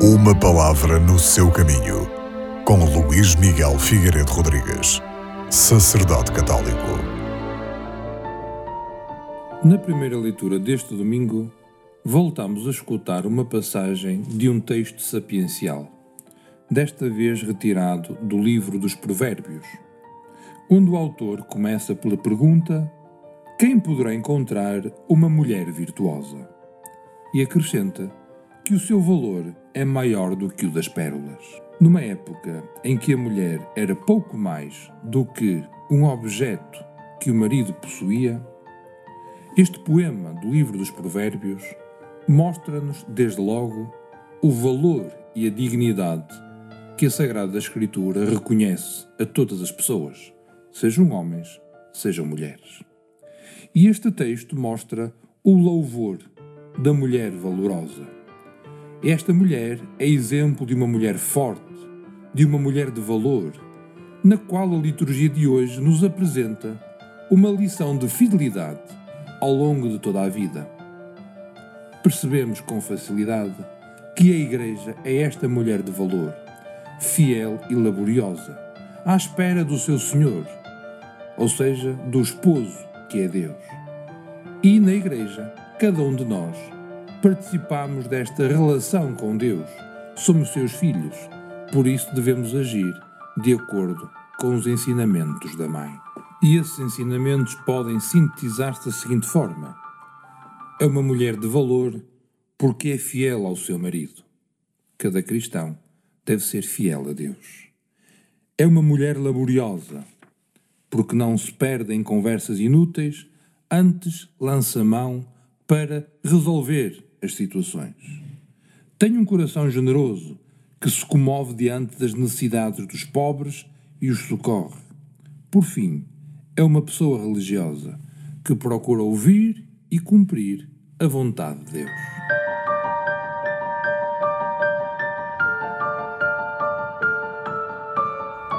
Uma palavra no seu caminho, com Luís Miguel Figueiredo Rodrigues, sacerdote católico. Na primeira leitura deste domingo, voltamos a escutar uma passagem de um texto sapiencial, desta vez retirado do livro dos Provérbios, onde o autor começa pela pergunta: Quem poderá encontrar uma mulher virtuosa? E acrescenta que o seu valor é maior do que o das pérolas. Numa época em que a mulher era pouco mais do que um objeto que o marido possuía, este poema do livro dos Provérbios mostra-nos, desde logo, o valor e a dignidade que a Sagrada Escritura reconhece a todas as pessoas, sejam homens, sejam mulheres. E este texto mostra o louvor da mulher valorosa esta mulher é exemplo de uma mulher forte, de uma mulher de valor, na qual a liturgia de hoje nos apresenta uma lição de fidelidade ao longo de toda a vida. Percebemos com facilidade que a Igreja é esta mulher de valor, fiel e laboriosa, à espera do seu Senhor, ou seja, do esposo que é Deus. E na Igreja, cada um de nós participamos desta relação com Deus. Somos seus filhos, por isso devemos agir de acordo com os ensinamentos da Mãe. E esses ensinamentos podem sintetizar-se da seguinte forma: é uma mulher de valor porque é fiel ao seu marido. Cada cristão deve ser fiel a Deus. É uma mulher laboriosa porque não se perde em conversas inúteis, antes lança mão para resolver as situações. Tenho um coração generoso que se comove diante das necessidades dos pobres e os socorre. Por fim, é uma pessoa religiosa que procura ouvir e cumprir a vontade de Deus.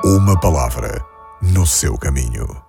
Uma palavra no seu caminho.